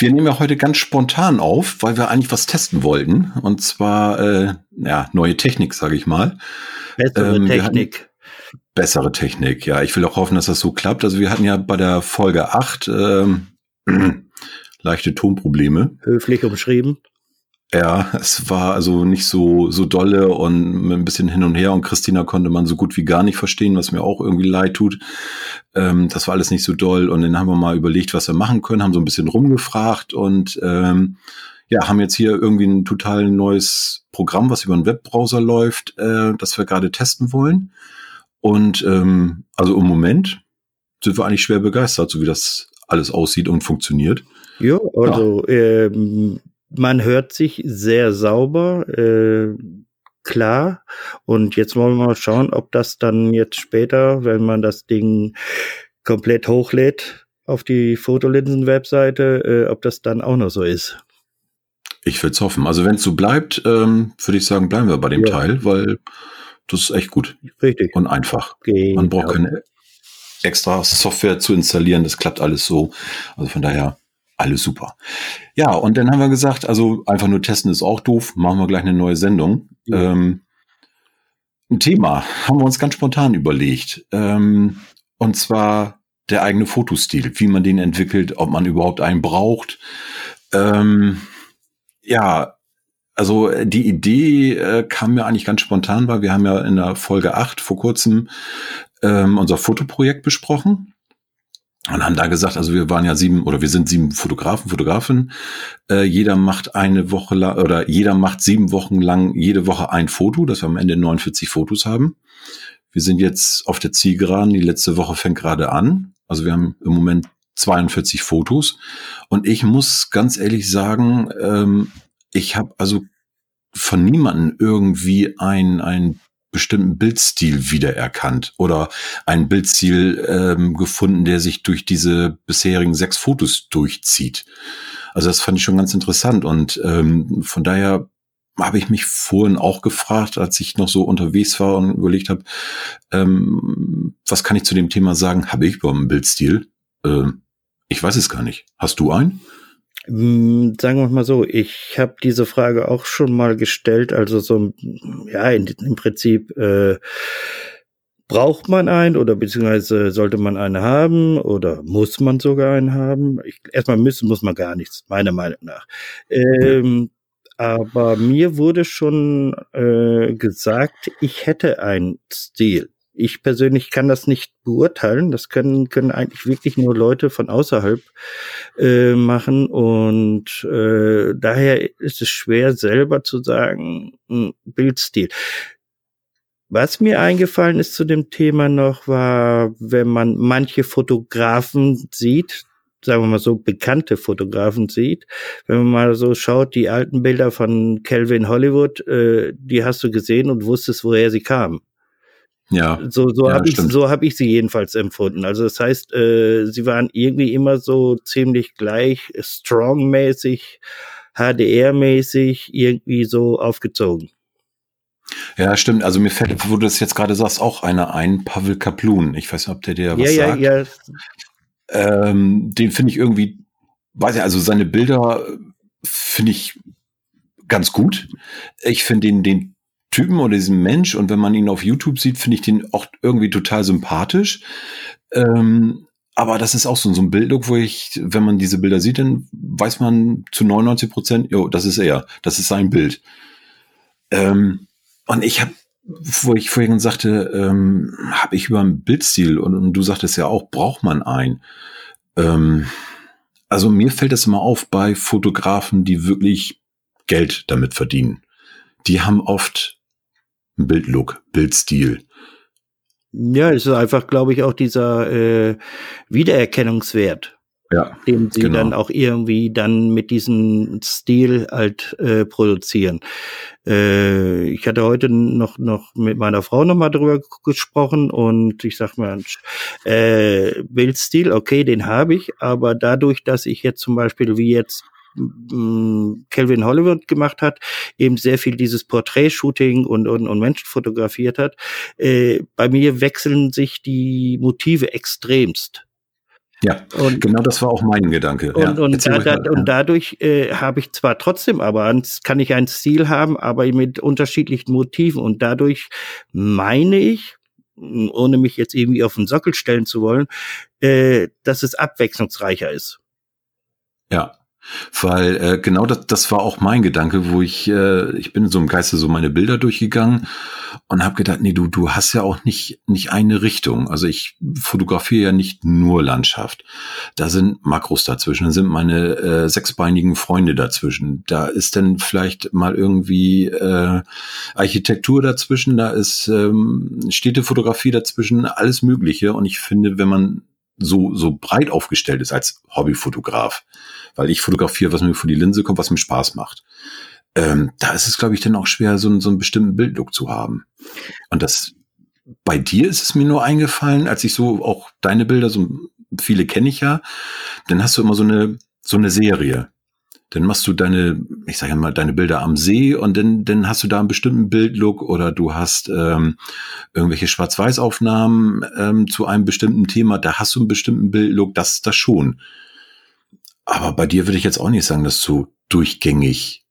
Wir nehmen ja heute ganz spontan auf, weil wir eigentlich was testen wollten. Und zwar, äh, ja, neue Technik, sage ich mal. Bessere ähm, Technik. Bessere Technik, ja. Ich will auch hoffen, dass das so klappt. Also wir hatten ja bei der Folge 8 ähm, leichte Tonprobleme. Höflich umschrieben. Ja, es war also nicht so, so dolle und ein bisschen hin und her und Christina konnte man so gut wie gar nicht verstehen, was mir auch irgendwie leid tut. Ähm, das war alles nicht so doll und dann haben wir mal überlegt, was wir machen können, haben so ein bisschen rumgefragt und ähm, ja, haben jetzt hier irgendwie ein total neues Programm, was über einen Webbrowser läuft, äh, das wir gerade testen wollen. Und ähm, also im Moment sind wir eigentlich schwer begeistert, so wie das alles aussieht und funktioniert. Ja, also ja. Ähm, man hört sich sehr sauber, äh, klar. Und jetzt wollen wir mal schauen, ob das dann jetzt später, wenn man das Ding komplett hochlädt auf die Fotolinsen-Webseite, äh, ob das dann auch noch so ist. Ich würde es hoffen. Also wenn es so bleibt, ähm, würde ich sagen, bleiben wir bei dem ja. Teil, weil das ist echt gut. Richtig. Und einfach. Genau. Man braucht keine extra Software zu installieren. Das klappt alles so. Also von daher alles super. Ja, und dann haben wir gesagt, also einfach nur testen ist auch doof, machen wir gleich eine neue Sendung. Ja. Ähm, ein Thema haben wir uns ganz spontan überlegt. Ähm, und zwar der eigene Fotostil, wie man den entwickelt, ob man überhaupt einen braucht. Ähm, ja, also die Idee äh, kam mir eigentlich ganz spontan, weil wir haben ja in der Folge 8 vor kurzem ähm, unser Fotoprojekt besprochen und haben da gesagt, also wir waren ja sieben oder wir sind sieben Fotografen, Fotografen. Äh, jeder macht eine Woche lang oder jeder macht sieben Wochen lang jede Woche ein Foto, dass wir am Ende 49 Fotos haben. Wir sind jetzt auf der Zielgeraden. Die letzte Woche fängt gerade an. Also wir haben im Moment 42 Fotos. Und ich muss ganz ehrlich sagen, ähm, ich habe also von niemanden irgendwie ein, ein bestimmten Bildstil wiedererkannt oder einen Bildstil ähm, gefunden, der sich durch diese bisherigen sechs Fotos durchzieht. Also das fand ich schon ganz interessant und ähm, von daher habe ich mich vorhin auch gefragt, als ich noch so unterwegs war und überlegt habe, ähm, was kann ich zu dem Thema sagen? Habe ich überhaupt einen Bildstil? Ähm, ich weiß es gar nicht. Hast du einen? Hm, sagen wir mal so, ich habe diese Frage auch schon mal gestellt, also so, ja, in, im Prinzip, äh, braucht man einen oder beziehungsweise sollte man einen haben oder muss man sogar einen haben? Ich, erstmal müssen muss man gar nichts, meiner Meinung nach. Ähm, aber mir wurde schon äh, gesagt, ich hätte einen Stil. Ich persönlich kann das nicht beurteilen. Das können, können eigentlich wirklich nur Leute von außerhalb äh, machen. Und äh, daher ist es schwer, selber zu sagen, ein Bildstil. Was mir eingefallen ist zu dem Thema noch, war, wenn man manche Fotografen sieht, sagen wir mal so, bekannte Fotografen sieht. Wenn man mal so schaut, die alten Bilder von Calvin Hollywood, äh, die hast du gesehen und wusstest, woher sie kamen. Ja. So, so ja, habe ich, so hab ich sie jedenfalls empfunden. Also das heißt, äh, sie waren irgendwie immer so ziemlich gleich, strong-mäßig, HDR-mäßig, irgendwie so aufgezogen. Ja, stimmt. Also mir fällt, wo du das jetzt gerade sagst, auch einer ein, Pavel Kaplun. Ich weiß nicht, ob der dir was ja, sagt. Ja, ja. Ähm, den finde ich irgendwie, weiß ich, also seine Bilder finde ich ganz gut. Ich finde den, den Typen oder diesen Mensch und wenn man ihn auf YouTube sieht, finde ich den auch irgendwie total sympathisch. Ähm, aber das ist auch so, so ein Bildlook, wo ich, wenn man diese Bilder sieht, dann weiß man zu 99 Prozent, jo, das ist er, das ist sein Bild. Ähm, und ich habe, wo ich vorhin sagte, ähm, habe ich über einen Bildstil und, und, du sagtest ja auch, braucht man einen. Ähm, also mir fällt das immer auf bei Fotografen, die wirklich Geld damit verdienen. Die haben oft Bildlook, Bildstil. Ja, es ist einfach, glaube ich, auch dieser äh, Wiedererkennungswert. ja, den sie genau. dann auch irgendwie dann mit diesem Stil halt äh, produzieren. Äh, ich hatte heute noch noch mit meiner Frau nochmal drüber gesprochen und ich sag mal, äh, Bildstil, okay, den habe ich, aber dadurch, dass ich jetzt zum Beispiel wie jetzt Kelvin Hollywood gemacht hat, eben sehr viel dieses Portrait-Shooting und, und, und Menschen fotografiert hat. Äh, bei mir wechseln sich die Motive extremst. Ja, und, genau das war auch mein Gedanke. Und, ja, und, da, da, und dadurch äh, habe ich zwar trotzdem, aber kann ich einen Stil haben, aber mit unterschiedlichen Motiven. Und dadurch meine ich, ohne mich jetzt irgendwie auf den Sockel stellen zu wollen, äh, dass es abwechslungsreicher ist. Ja, weil äh, genau das, das war auch mein Gedanke, wo ich, äh, ich bin in so einem Geiste so meine Bilder durchgegangen und habe gedacht, nee, du, du hast ja auch nicht, nicht eine Richtung. Also ich fotografiere ja nicht nur Landschaft. Da sind Makros dazwischen, da sind meine äh, sechsbeinigen Freunde dazwischen. Da ist dann vielleicht mal irgendwie äh, Architektur dazwischen, da ist ähm, Städtefotografie dazwischen, alles Mögliche. Und ich finde, wenn man so, so breit aufgestellt ist als Hobbyfotograf, weil ich fotografiere, was mir vor die Linse kommt, was mir Spaß macht. Ähm, da ist es, glaube ich, dann auch schwer, so, so einen bestimmten Bildlook zu haben. Und das, bei dir ist es mir nur eingefallen, als ich so auch deine Bilder, so viele kenne ich ja, dann hast du immer so eine, so eine Serie dann machst du deine, ich sage mal, deine Bilder am See und dann, dann hast du da einen bestimmten Bildlook oder du hast ähm, irgendwelche Schwarz-Weiß-Aufnahmen ähm, zu einem bestimmten Thema, da hast du einen bestimmten Bildlook, das das schon. Aber bei dir würde ich jetzt auch nicht sagen, dass du durchgängig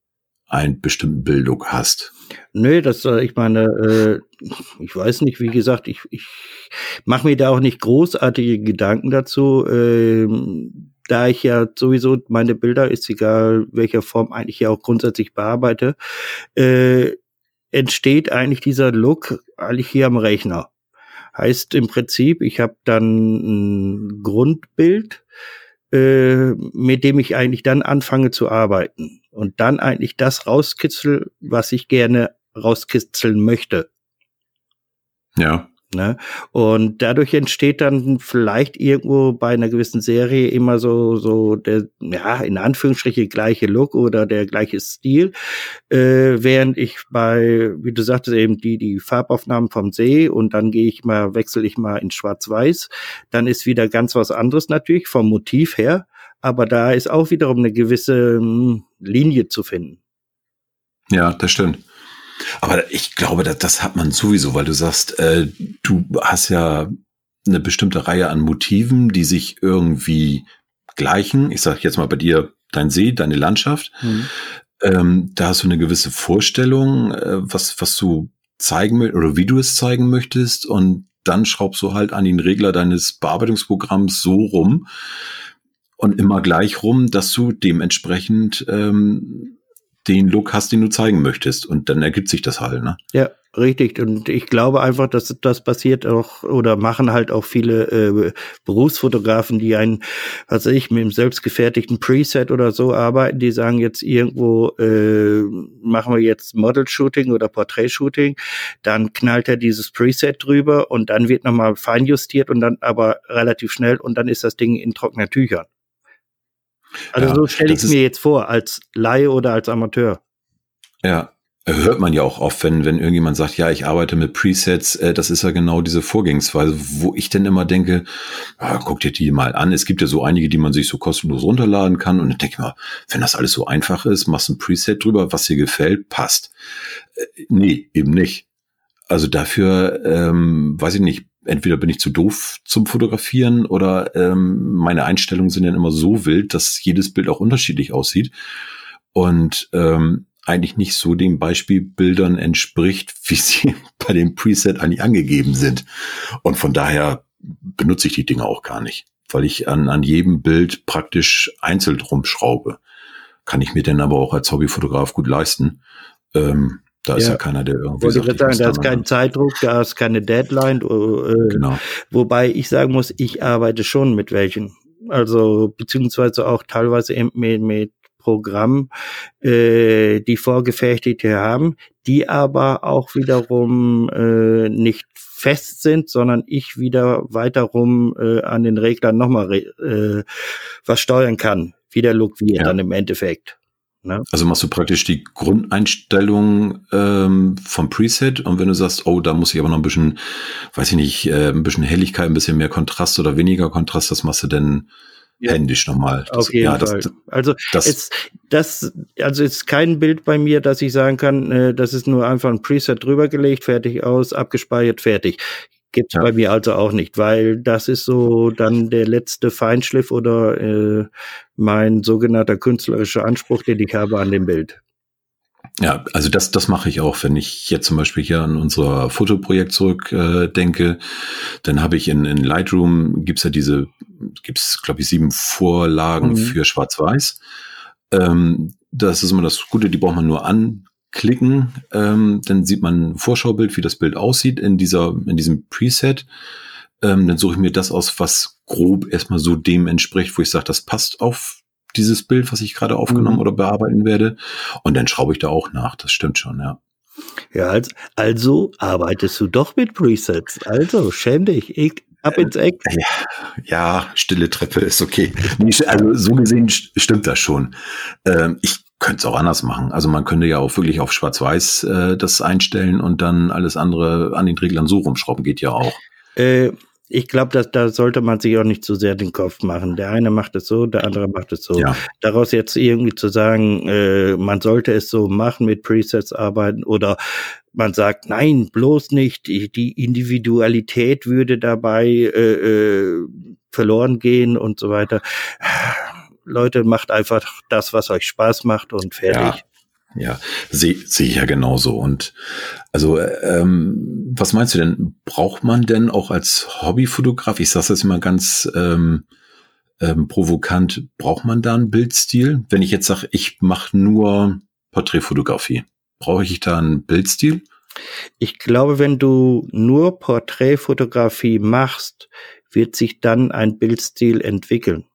einen bestimmten Bildlook hast. Nö, das, äh, ich meine, äh, ich weiß nicht, wie gesagt, ich, ich mache mir da auch nicht großartige Gedanken dazu. Ähm, da ich ja sowieso meine Bilder, ist egal welcher Form, eigentlich ja auch grundsätzlich bearbeite, äh, entsteht eigentlich dieser Look eigentlich hier am Rechner. Heißt im Prinzip, ich habe dann ein Grundbild, äh, mit dem ich eigentlich dann anfange zu arbeiten und dann eigentlich das rauskitzel, was ich gerne rauskitzeln möchte. Ja. Ne? Und dadurch entsteht dann vielleicht irgendwo bei einer gewissen Serie immer so, so der, ja, in Anführungsstriche gleiche Look oder der gleiche Stil, äh, während ich bei, wie du sagtest, eben die, die Farbaufnahmen vom See und dann gehe ich mal, wechsle ich mal in Schwarz-Weiß, dann ist wieder ganz was anderes natürlich vom Motiv her, aber da ist auch wiederum eine gewisse mh, hm, Linie zu finden. Ja, das stimmt. Aber ich glaube, das, das hat man sowieso, weil du sagst, äh, du hast ja eine bestimmte Reihe an Motiven, die sich irgendwie gleichen. Ich sage jetzt mal bei dir dein See, deine Landschaft. Mhm. Ähm, da hast du eine gewisse Vorstellung, äh, was, was du zeigen möchtest oder wie du es zeigen möchtest. Und dann schraubst du halt an den Regler deines Bearbeitungsprogramms so rum und immer gleich rum, dass du dementsprechend ähm, den Look hast, den du zeigen möchtest. Und dann ergibt sich das halt, ne? Ja, richtig. Und ich glaube einfach, dass das passiert auch oder machen halt auch viele äh, Berufsfotografen, die einen, was weiß ich, mit einem selbstgefertigten Preset oder so arbeiten, die sagen jetzt irgendwo, äh, machen wir jetzt Model-Shooting oder Portrait-Shooting, dann knallt er dieses Preset drüber und dann wird nochmal feinjustiert und dann aber relativ schnell und dann ist das Ding in trockenen Tüchern. Also ja, so stelle ich es mir jetzt vor, als Laie oder als Amateur. Ja, hört man ja auch oft, wenn, wenn irgendjemand sagt, ja, ich arbeite mit Presets, äh, das ist ja genau diese Vorgehensweise, wo ich dann immer denke, ah, guck dir die mal an. Es gibt ja so einige, die man sich so kostenlos runterladen kann und dann denke ich mal, wenn das alles so einfach ist, machst ein Preset drüber, was dir gefällt, passt. Äh, nee, eben nicht. Also dafür, ähm, weiß ich nicht, entweder bin ich zu doof zum Fotografieren oder ähm, meine Einstellungen sind dann immer so wild, dass jedes Bild auch unterschiedlich aussieht und ähm, eigentlich nicht so den Beispielbildern entspricht, wie sie bei dem Preset eigentlich angegeben sind. Und von daher benutze ich die Dinge auch gar nicht, weil ich an, an jedem Bild praktisch einzeln rumschraube. Kann ich mir denn aber auch als Hobbyfotograf gut leisten. Ähm, da ist ja, ja keiner, der irgendwie. Wollte sagt, ich sagen, da ist kein Zeitdruck, da ist keine Deadline. Äh, genau. Wobei ich sagen muss, ich arbeite schon mit welchen. Also, beziehungsweise auch teilweise mit, mit Programm, äh, die vorgefertigte haben, die aber auch wiederum äh, nicht fest sind, sondern ich wieder weiterum äh, an den Reglern nochmal äh, was steuern kann, wie der Look wird ja. dann im Endeffekt. Ne? Also machst du praktisch die Grundeinstellung ähm, vom Preset und wenn du sagst, oh, da muss ich aber noch ein bisschen, weiß ich nicht, äh, ein bisschen Helligkeit, ein bisschen mehr Kontrast oder weniger Kontrast, das machst du denn ja. händisch nochmal. Auf jeden ja, Fall. Das, also das, es, das, also ist kein Bild bei mir, dass ich sagen kann, äh, das ist nur einfach ein Preset drüber gelegt, fertig aus, abgespeichert, fertig. Gibt's ja. bei mir also auch nicht, weil das ist so dann der letzte Feinschliff oder äh, mein sogenannter künstlerischer Anspruch, den ich habe an dem Bild. Ja, also das, das mache ich auch, wenn ich jetzt zum Beispiel hier an unser Fotoprojekt zurückdenke, äh, denke, dann habe ich in, in Lightroom gibt's ja diese, gibt's glaube ich sieben Vorlagen mhm. für Schwarz-Weiß. Ähm, das ist immer das Gute, die braucht man nur anklicken, ähm, dann sieht man ein Vorschaubild, wie das Bild aussieht in dieser, in diesem Preset. Ähm, dann suche ich mir das aus, was grob erstmal so dem entspricht, wo ich sage, das passt auf dieses Bild, was ich gerade aufgenommen mhm. oder bearbeiten werde. Und dann schraube ich da auch nach. Das stimmt schon, ja. Ja, also, also arbeitest du doch mit Presets. Also schäm dich. Ich, ab ins Eck. Ja, ja, stille Treppe ist okay. Also so gesehen stimmt das schon. Ähm, ich könnte es auch anders machen. Also man könnte ja auch wirklich auf Schwarz-Weiß äh, das einstellen und dann alles andere an den Reglern so rumschrauben. Geht ja auch. Äh, ich glaube, dass da sollte man sich auch nicht zu sehr den Kopf machen. Der eine macht es so, der andere macht es so. Ja. Daraus jetzt irgendwie zu sagen, äh, man sollte es so machen, mit Presets arbeiten oder man sagt, nein, bloß nicht, die Individualität würde dabei äh, äh, verloren gehen und so weiter. Leute, macht einfach das, was euch Spaß macht und fertig. Ja. Ja, sehe seh ich ja genauso. Und also, ähm, was meinst du denn? Braucht man denn auch als Hobbyfotograf, ich sage das immer ganz ähm, ähm, provokant, braucht man da einen Bildstil? Wenn ich jetzt sage, ich mache nur Porträtfotografie, brauche ich da einen Bildstil? Ich glaube, wenn du nur Porträtfotografie machst, wird sich dann ein Bildstil entwickeln.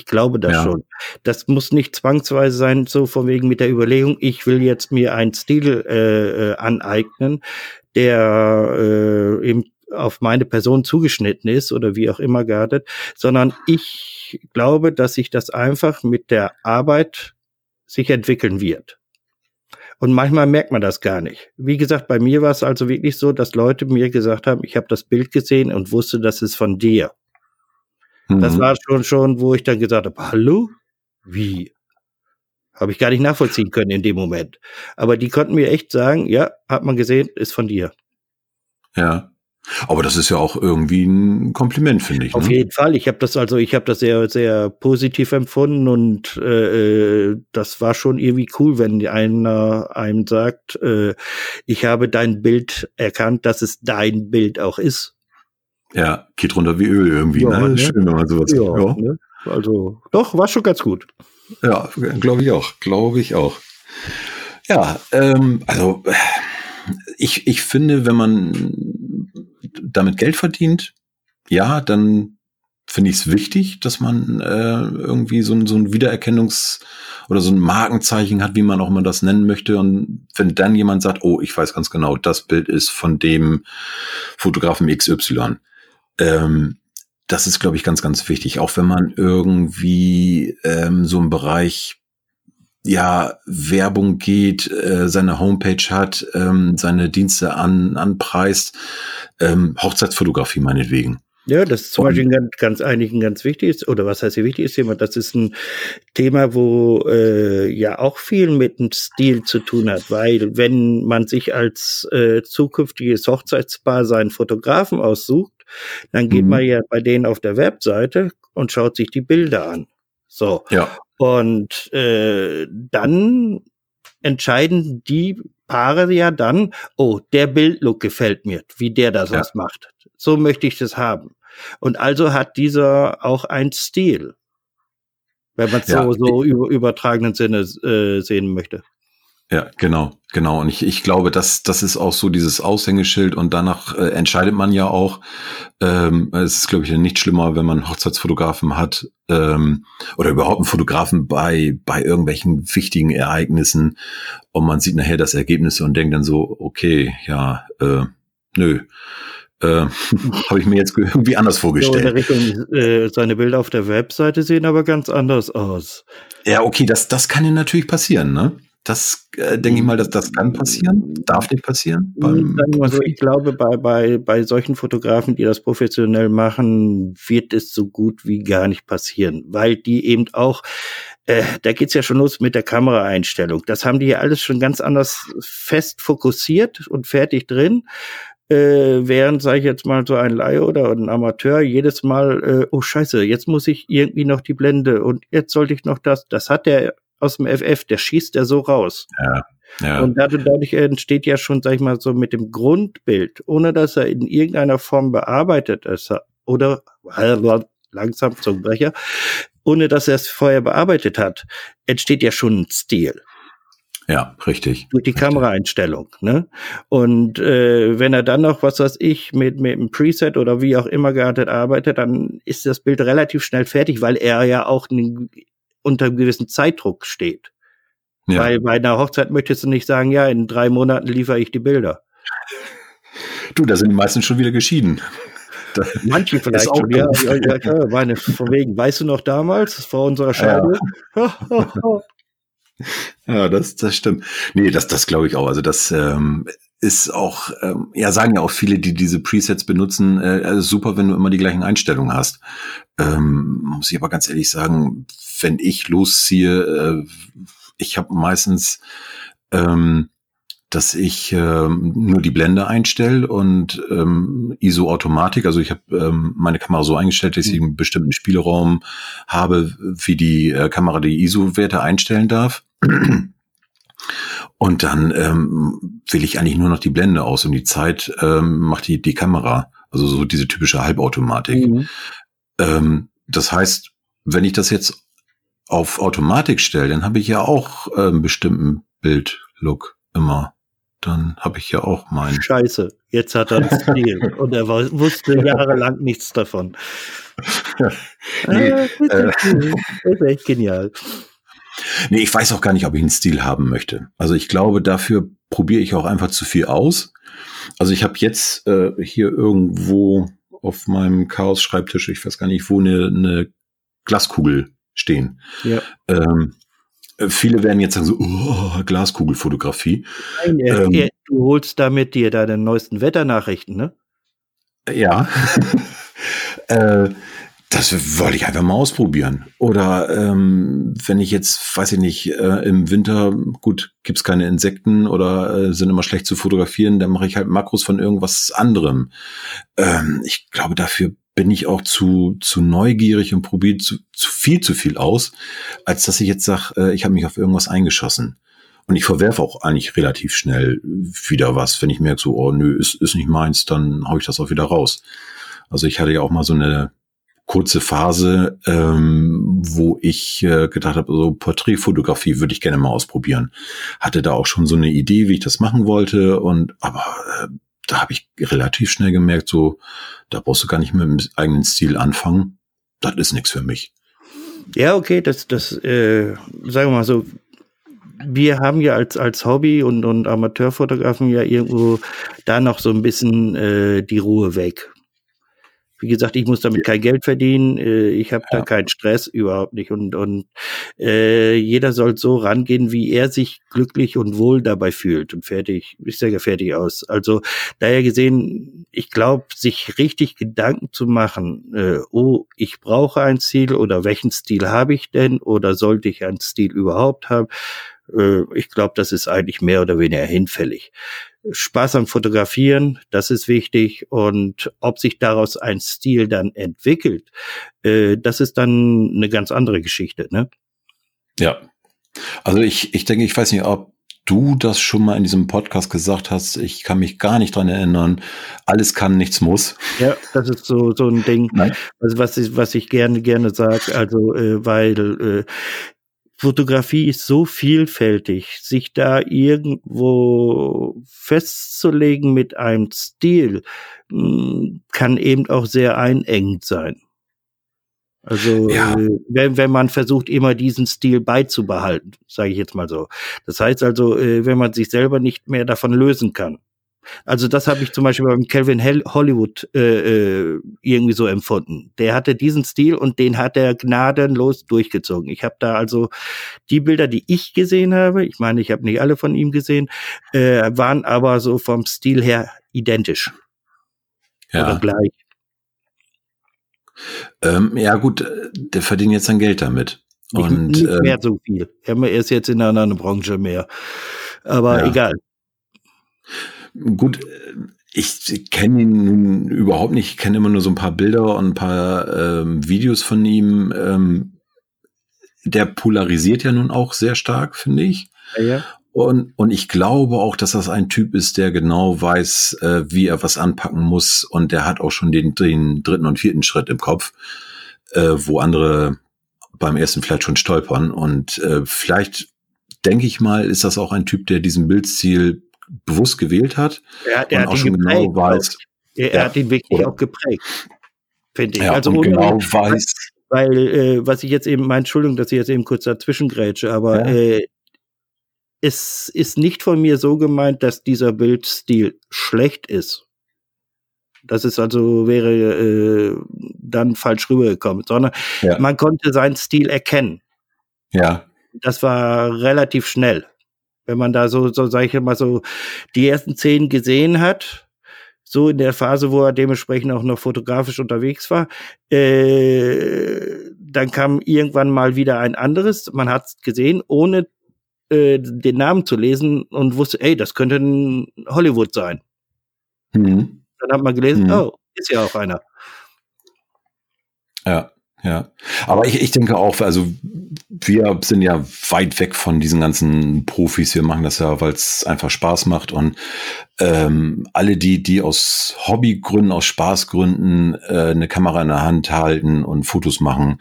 Ich glaube das ja. schon. Das muss nicht zwangsweise sein, so von wegen mit der Überlegung, ich will jetzt mir einen Stil äh, äh, aneignen, der äh, eben auf meine Person zugeschnitten ist oder wie auch immer geartet, sondern ich glaube, dass sich das einfach mit der Arbeit sich entwickeln wird. Und manchmal merkt man das gar nicht. Wie gesagt, bei mir war es also wirklich so, dass Leute mir gesagt haben, ich habe das Bild gesehen und wusste, das ist von dir. Das mhm. war schon schon, wo ich dann gesagt habe, hallo? Wie? Habe ich gar nicht nachvollziehen können in dem Moment. Aber die konnten mir echt sagen, ja, hat man gesehen, ist von dir. Ja. Aber das ist ja auch irgendwie ein Kompliment, finde ich. Auf ne? jeden Fall. Ich habe das also, ich habe das sehr, sehr positiv empfunden und äh, äh, das war schon irgendwie cool, wenn einer einem sagt, äh, ich habe dein Bild erkannt, dass es dein Bild auch ist. Ja, geht runter wie Öl irgendwie. Ja, ne? ne? Schön, wenn man sowas ja, ja. Ne? Also, doch, war schon ganz gut. Ja, glaube ich auch. Glaube ich auch. Ja, ähm, also ich, ich finde, wenn man damit Geld verdient, ja, dann finde ich es wichtig, dass man äh, irgendwie so ein, so ein Wiedererkennungs- oder so ein Markenzeichen hat, wie man auch immer das nennen möchte. Und wenn dann jemand sagt, oh, ich weiß ganz genau, das Bild ist von dem Fotografen XY, ähm, das ist, glaube ich, ganz, ganz wichtig. Auch wenn man irgendwie ähm, so im Bereich ja, Werbung geht, äh, seine Homepage hat, ähm, seine Dienste an, anpreist, ähm, Hochzeitsfotografie meinetwegen. Ja, das ist zum Beispiel ein ganz, ganz eigentlich ein ganz wichtiges, oder was heißt hier wichtiges Thema? Das ist ein Thema, wo äh, ja auch viel mit dem Stil zu tun hat, weil wenn man sich als äh, zukünftiges Hochzeitspaar seinen Fotografen aussucht, dann geht mhm. man ja bei denen auf der Webseite und schaut sich die Bilder an. So. Ja. Und äh, dann entscheiden die Paare ja dann, oh, der Bildlook gefällt mir, wie der das ja. macht. So möchte ich das haben. Und also hat dieser auch ein Stil, wenn man es ja. so, so über, übertragenen Sinne äh, sehen möchte. Ja, genau, genau. Und ich, ich glaube, das, das ist auch so dieses Aushängeschild und danach äh, entscheidet man ja auch. Ähm, es ist, glaube ich, nicht schlimmer, wenn man Hochzeitsfotografen hat ähm, oder überhaupt einen Fotografen bei, bei irgendwelchen wichtigen Ereignissen und man sieht nachher das Ergebnis und denkt dann so, okay, ja, äh, nö. Äh, Habe ich mir jetzt irgendwie anders vorgestellt. Der Richtung, äh, seine Bilder auf der Webseite sehen aber ganz anders aus. Ja, okay, das, das kann ja natürlich passieren, ne? Das äh, denke ich mal, dass das kann passieren, darf nicht passieren. Hm, also ich glaube, bei, bei, bei solchen Fotografen, die das professionell machen, wird es so gut wie gar nicht passieren, weil die eben auch, äh, da geht's ja schon los mit der Kameraeinstellung. Das haben die ja alles schon ganz anders fest fokussiert und fertig drin. Äh, während, sage ich jetzt mal, so ein Laie oder ein Amateur jedes Mal, äh, oh scheiße, jetzt muss ich irgendwie noch die Blende und jetzt sollte ich noch das. Das hat der aus dem FF, der schießt er so raus. Ja. Ja. Und dadurch entsteht ja schon, sag ich mal, so mit dem Grundbild, ohne dass er in irgendeiner Form bearbeitet ist, oder langsam zum Brecher, ohne dass er es vorher bearbeitet hat, entsteht ja schon ein Stil. Ja, richtig. Durch die richtig. Kameraeinstellung. Ne? Und äh, wenn er dann noch, was weiß ich, mit, mit einem Preset oder wie auch immer geartet arbeitet, dann ist das Bild relativ schnell fertig, weil er ja auch unter einem gewissen Zeitdruck steht. Ja. Weil bei einer Hochzeit möchtest du nicht sagen, ja, in drei Monaten liefere ich die Bilder. Du, da sind die meisten schon wieder geschieden. Manche vielleicht schon, ja, ja, ja, meine, von wegen, weißt du noch damals, vor unserer Scheide? Ja, ja das, das stimmt. Nee, das, das glaube ich auch. Also das ähm, ist auch, ähm, ja, sagen ja auch viele, die diese Presets benutzen, äh, also super, wenn du immer die gleichen Einstellungen hast. Ähm, muss ich aber ganz ehrlich sagen, wenn ich losziehe, äh, ich habe meistens, ähm, dass ich ähm, nur die Blende einstelle und ähm, ISO-Automatik, also ich habe ähm, meine Kamera so eingestellt, dass ich mhm. einen bestimmten Spielraum habe, wie die äh, Kamera die ISO-Werte einstellen darf. Und dann ähm, wähle ich eigentlich nur noch die Blende aus und die Zeit ähm, macht die, die Kamera. Also so diese typische Halbautomatik. Mhm. Ähm, das heißt, wenn ich das jetzt auf Automatik stelle, dann habe ich ja auch äh, einen bestimmten Bildlook immer. Dann habe ich ja auch meinen. Scheiße, jetzt hat er einen Stil und er wusste jahrelang nichts davon. nee, ah, das, ist äh, das ist echt genial. Nee, ich weiß auch gar nicht, ob ich einen Stil haben möchte. Also ich glaube, dafür probiere ich auch einfach zu viel aus. Also ich habe jetzt äh, hier irgendwo auf meinem Chaos-Schreibtisch, ich weiß gar nicht wo, eine, eine Glaskugel stehen. Ja. Ähm, viele werden jetzt sagen so, oh, Glaskugelfotografie. Nein, ähm, du holst damit dir deine neuesten Wetternachrichten, ne? Ja. äh, das wollte ich einfach mal ausprobieren. Oder ähm, wenn ich jetzt, weiß ich nicht, äh, im Winter, gut, gibt's keine Insekten oder äh, sind immer schlecht zu fotografieren, dann mache ich halt Makros von irgendwas anderem. Ähm, ich glaube, dafür bin ich auch zu, zu neugierig und probiere zu, zu viel zu viel aus, als dass ich jetzt sage, äh, ich habe mich auf irgendwas eingeschossen. Und ich verwerfe auch eigentlich relativ schnell wieder was. Wenn ich merke, so, oh nö, ist, ist nicht meins, dann hau ich das auch wieder raus. Also ich hatte ja auch mal so eine kurze Phase, ähm, wo ich äh, gedacht habe, so Porträtfotografie würde ich gerne mal ausprobieren. Hatte da auch schon so eine Idee, wie ich das machen wollte und aber äh, da habe ich relativ schnell gemerkt, so da brauchst du gar nicht mit dem eigenen Stil anfangen. Das ist nichts für mich. Ja, okay, das, das, äh, sagen wir mal so, wir haben ja als, als Hobby und, und Amateurfotografen ja irgendwo da noch so ein bisschen äh, die Ruhe weg. Wie gesagt, ich muss damit kein Geld verdienen, äh, ich habe ja. da keinen Stress überhaupt nicht und und äh, jeder soll so rangehen, wie er sich glücklich und wohl dabei fühlt und fertig. Ich sage fertig aus. Also daher gesehen, ich glaube, sich richtig Gedanken zu machen, äh, oh, ich brauche ein Ziel oder welchen Stil habe ich denn oder sollte ich einen Stil überhaupt haben? Äh, ich glaube, das ist eigentlich mehr oder weniger hinfällig. Spaß am Fotografieren, das ist wichtig. Und ob sich daraus ein Stil dann entwickelt, äh, das ist dann eine ganz andere Geschichte, ne? Ja. Also ich, ich denke, ich weiß nicht, ob du das schon mal in diesem Podcast gesagt hast. Ich kann mich gar nicht dran erinnern. Alles kann, nichts muss. Ja, das ist so, so ein Ding, Nein. also was ich, was ich gerne, gerne sage. Also, äh, weil äh, Fotografie ist so vielfältig, sich da irgendwo festzulegen mit einem Stil, hm, kann eben auch sehr einengend sein. Also ja. äh, wenn, wenn man versucht, immer diesen Stil beizubehalten, sage ich jetzt mal so. Das heißt also, äh, wenn man sich selber nicht mehr davon lösen kann. Also das habe ich zum Beispiel beim Calvin Hollywood äh, äh, irgendwie so empfunden. Der hatte diesen Stil und den hat er gnadenlos durchgezogen. Ich habe da also die Bilder, die ich gesehen habe, ich meine, ich habe nicht alle von ihm gesehen, äh, waren aber so vom Stil her identisch. Ja. Oder gleich. Ähm, ja gut, der verdient jetzt sein Geld damit. Nicht, und nicht mehr ähm, so viel. Er ist jetzt in einer anderen Branche mehr. Aber ja. egal. Gut, ich kenne ihn nun überhaupt nicht. Ich kenne immer nur so ein paar Bilder und ein paar ähm, Videos von ihm. Ähm, der polarisiert ja nun auch sehr stark, finde ich. Ja, ja. Und, und ich glaube auch, dass das ein Typ ist, der genau weiß, äh, wie er was anpacken muss. Und der hat auch schon den, den dritten und vierten Schritt im Kopf, äh, wo andere beim ersten vielleicht schon stolpern. Und äh, vielleicht, denke ich mal, ist das auch ein Typ, der diesen Bildstil bewusst gewählt hat. Er, er und hat auch schon geprägt, genau weiß. Er, er hat ihn wirklich oder? auch geprägt, finde ich. Ja, also und genau weiß. Weil, äh, was ich jetzt eben, meine Entschuldigung, dass ich jetzt eben kurz dazwischen grätsche, aber ja. äh, es ist nicht von mir so gemeint, dass dieser Bildstil schlecht ist. Das ist also, wäre äh, dann falsch rübergekommen, sondern ja. man konnte seinen Stil erkennen. Ja. Das war relativ schnell. Wenn man da so, so sag ich mal so, die ersten zehn gesehen hat, so in der Phase, wo er dementsprechend auch noch fotografisch unterwegs war, äh, dann kam irgendwann mal wieder ein anderes, man hat es gesehen, ohne äh, den Namen zu lesen und wusste, ey, das könnte ein Hollywood sein. Mhm. Dann hat man gelesen, mhm. oh, ist ja auch einer. Ja, ja. Aber ich, ich denke auch, also wir sind ja weit weg von diesen ganzen Profis. Wir machen das ja, weil es einfach Spaß macht. Und ähm, alle die, die aus Hobbygründen, aus Spaßgründen äh, eine Kamera in der Hand halten und Fotos machen,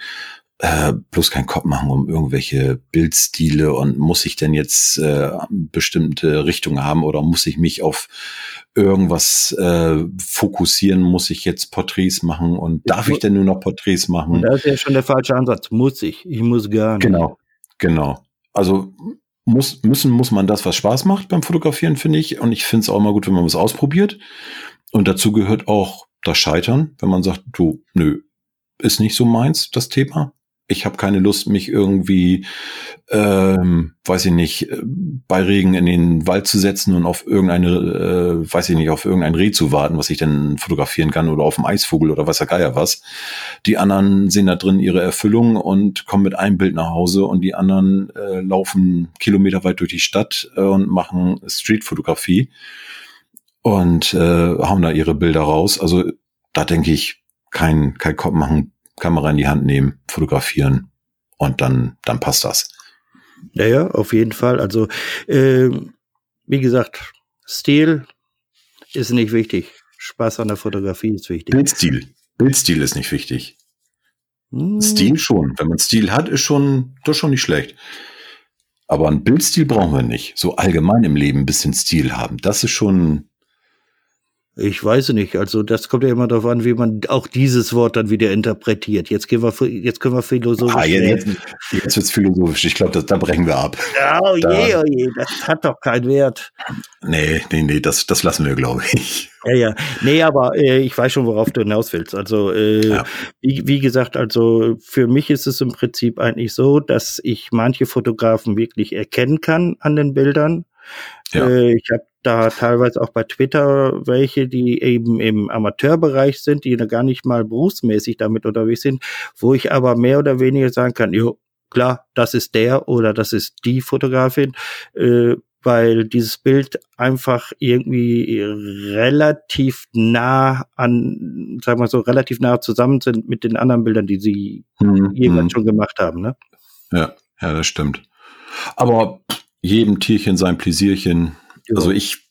äh, bloß keinen Kopf machen um irgendwelche Bildstile und muss ich denn jetzt äh, bestimmte Richtungen haben oder muss ich mich auf irgendwas äh, fokussieren, muss ich jetzt Porträts machen und darf ich denn nur noch Porträts machen? Das ist ja schon der falsche Ansatz. Muss ich? Ich muss gar nicht. Genau, genau. Also muss, müssen muss man das, was Spaß macht beim Fotografieren, finde ich. Und ich finde es auch immer gut, wenn man was ausprobiert. Und dazu gehört auch das Scheitern, wenn man sagt, du, nö, ist nicht so meins, das Thema ich habe keine Lust, mich irgendwie, ähm, weiß ich nicht, bei Regen in den Wald zu setzen und auf irgendeine, äh, weiß ich nicht, auf irgendein Reh zu warten, was ich dann fotografieren kann oder auf einen Eisvogel oder was der Geier was. Die anderen sehen da drin ihre Erfüllung und kommen mit einem Bild nach Hause und die anderen äh, laufen kilometerweit durch die Stadt äh, und machen Streetfotografie und äh, hauen da ihre Bilder raus. Also da denke ich, kein, kein Kopf machen, Kamera in die Hand nehmen, fotografieren und dann, dann passt das. Ja, ja, auf jeden Fall. Also, äh, wie gesagt, Stil ist nicht wichtig. Spaß an der Fotografie ist wichtig. Bildstil. Bildstil ist nicht wichtig. Hm. Stil schon. Wenn man Stil hat, ist schon, das ist schon nicht schlecht. Aber ein Bildstil brauchen wir nicht. So allgemein im Leben ein bisschen Stil haben. Das ist schon, ich weiß nicht. Also das kommt ja immer darauf an, wie man auch dieses Wort dann wieder interpretiert. Jetzt gehen wir, jetzt können wir philosophisch. Ah, jetzt, jetzt wird's philosophisch. Ich glaube, da brechen wir ab. Oh da, je, oh je, das hat doch keinen Wert. Nee, nee, nee, das, das lassen wir, glaube ich. Ja, ja. Nee, aber äh, ich weiß schon, worauf du hinaus willst. Also, äh, ja. wie, wie gesagt, also für mich ist es im Prinzip eigentlich so, dass ich manche Fotografen wirklich erkennen kann an den Bildern. Ja. Äh, ich habe da teilweise auch bei Twitter welche, die eben im Amateurbereich sind, die da gar nicht mal berufsmäßig damit unterwegs sind, wo ich aber mehr oder weniger sagen kann, jo, klar, das ist der oder das ist die Fotografin, äh, weil dieses Bild einfach irgendwie relativ nah an, sagen wir so, relativ nah zusammen sind mit den anderen Bildern, die sie mhm. irgendwann mhm. schon gemacht haben, ne? Ja, ja, das stimmt. Aber jedem Tierchen sein Pläsierchen. Also ich,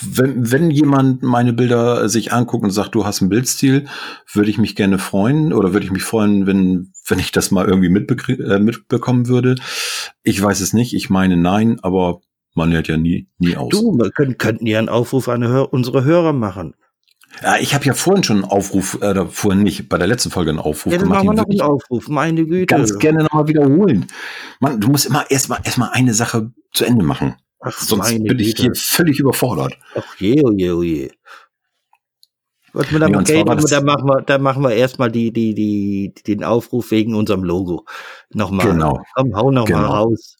wenn, wenn jemand meine Bilder sich anguckt und sagt, du hast einen Bildstil, würde ich mich gerne freuen oder würde ich mich freuen, wenn, wenn ich das mal irgendwie äh, mitbekommen würde. Ich weiß es nicht, ich meine nein, aber man hört ja nie, nie aus. Du, wir können, könnten ja einen Aufruf an Hör unsere Hörer machen. Ja, ich habe ja vorhin schon einen Aufruf, äh, vorhin nicht, bei der letzten Folge einen Aufruf ja, gemacht. Machen wir noch einen Aufruf, meine Güte. Ganz gerne nochmal wiederholen. Man, du musst immer erstmal erstmal eine Sache zu Ende machen. Ach, Sonst bin ich hier völlig überfordert. Ach je, oh je, oh je. Was wir da, nee, okay, da machen wir, da machen wir erstmal die, die, die, den Aufruf wegen unserem Logo. Nochmal. Genau. Komm, hau nochmal genau. raus.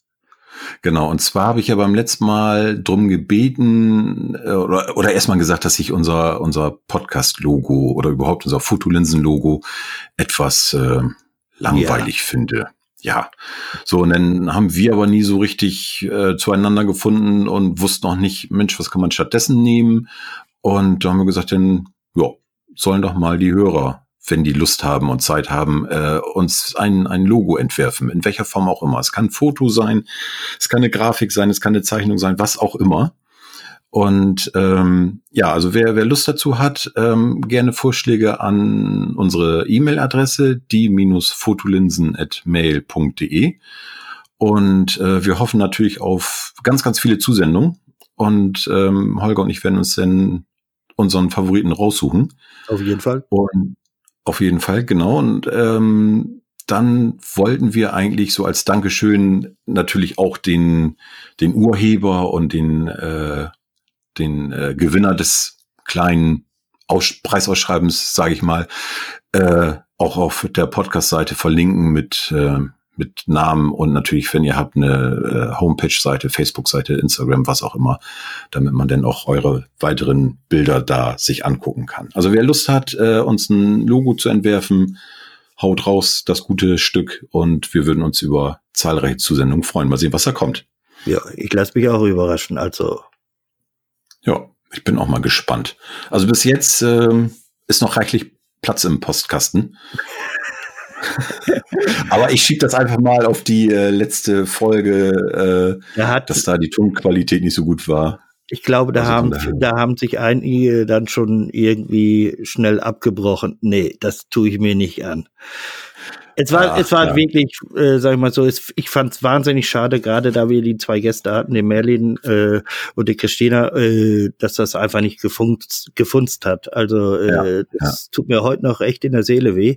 Genau, und zwar habe ich ja beim letzten Mal drum gebeten äh, oder, oder erstmal gesagt, dass ich unser, unser Podcast-Logo oder überhaupt unser Fotolinsen-Logo etwas äh, langweilig ja. finde ja, so, und dann haben wir aber nie so richtig äh, zueinander gefunden und wussten auch nicht, Mensch, was kann man stattdessen nehmen? Und da haben wir gesagt, dann, ja, sollen doch mal die Hörer, wenn die Lust haben und Zeit haben, äh, uns ein, ein Logo entwerfen, in welcher Form auch immer. Es kann ein Foto sein, es kann eine Grafik sein, es kann eine Zeichnung sein, was auch immer. Und ähm, ja, also wer, wer Lust dazu hat, ähm, gerne Vorschläge an unsere E-Mail-Adresse, die-fotolinsen.mail.de. Und äh, wir hoffen natürlich auf ganz, ganz viele Zusendungen. Und ähm, Holger und ich werden uns dann unseren Favoriten raussuchen. Auf jeden Fall. Und auf jeden Fall, genau. Und ähm, dann wollten wir eigentlich so als Dankeschön natürlich auch den, den Urheber und den äh, den äh, Gewinner des kleinen Aus Preisausschreibens, sage ich mal, äh, auch auf der Podcast-Seite verlinken mit äh, mit Namen und natürlich, wenn ihr habt eine äh, Homepage-Seite, Facebook-Seite, Instagram, was auch immer, damit man dann auch eure weiteren Bilder da sich angucken kann. Also wer Lust hat, äh, uns ein Logo zu entwerfen, haut raus das gute Stück und wir würden uns über zahlreiche Zusendungen freuen. Mal sehen, was da kommt. Ja, ich lasse mich auch überraschen. Also ja, ich bin auch mal gespannt. Also bis jetzt ähm, ist noch reichlich Platz im Postkasten. Aber ich schiebe das einfach mal auf die äh, letzte Folge, äh, hat, dass da die Tonqualität nicht so gut war. Ich glaube, da also haben, da haben sich einige dann schon irgendwie schnell abgebrochen. Nee, das tue ich mir nicht an. Es war, Ach, es war ja. wirklich, äh, sag ich mal so, es, ich fand es wahnsinnig schade, gerade da wir die zwei Gäste hatten, den Merlin äh, und die Christina, äh, dass das einfach nicht gefunzt, gefunzt hat. Also äh, ja, das ja. tut mir heute noch echt in der Seele weh,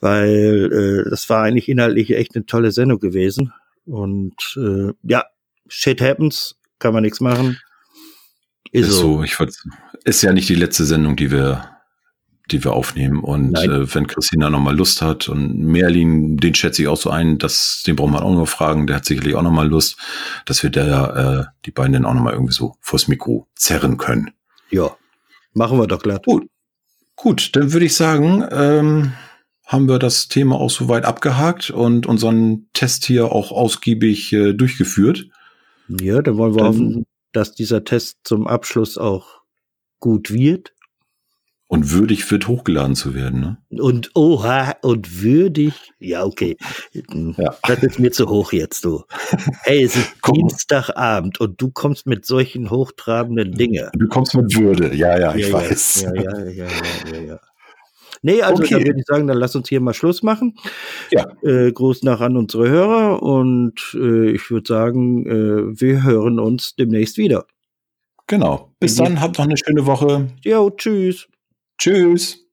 weil äh, das war eigentlich inhaltlich echt eine tolle Sendung gewesen. Und äh, ja, shit happens, kann man nichts machen. Ist, ist so, ich würd, ist ja nicht die letzte Sendung, die wir die wir aufnehmen. Und äh, wenn Christina nochmal Lust hat und Merlin, den schätze ich auch so ein, dass, den braucht man auch noch fragen, der hat sicherlich auch nochmal Lust, dass wir da äh, die beiden dann auch nochmal irgendwie so vors Mikro zerren können. Ja, machen wir doch glatt. Gut, gut dann würde ich sagen, ähm, haben wir das Thema auch soweit abgehakt und unseren Test hier auch ausgiebig äh, durchgeführt. Ja, dann wollen wir dann, hoffen, dass dieser Test zum Abschluss auch gut wird. Und würdig wird hochgeladen zu werden, ne? Und oha, und würdig. Ja, okay. Ja. Das ist mir zu hoch jetzt, du. Hey, es ist Dienstagabend und du kommst mit solchen hochtrabenden Dingen. Du kommst mit Würde, ja, ja, ich ja, weiß. Ja, ja, ja, ja, ja, ja. Nee, also okay. dann würde ich sagen, dann lass uns hier mal Schluss machen. Ja. Äh, Gruß nach an unsere Hörer und äh, ich würde sagen, äh, wir hören uns demnächst wieder. Genau. Bis dann, habt noch eine schöne Woche. Jo, tschüss. Tschüss.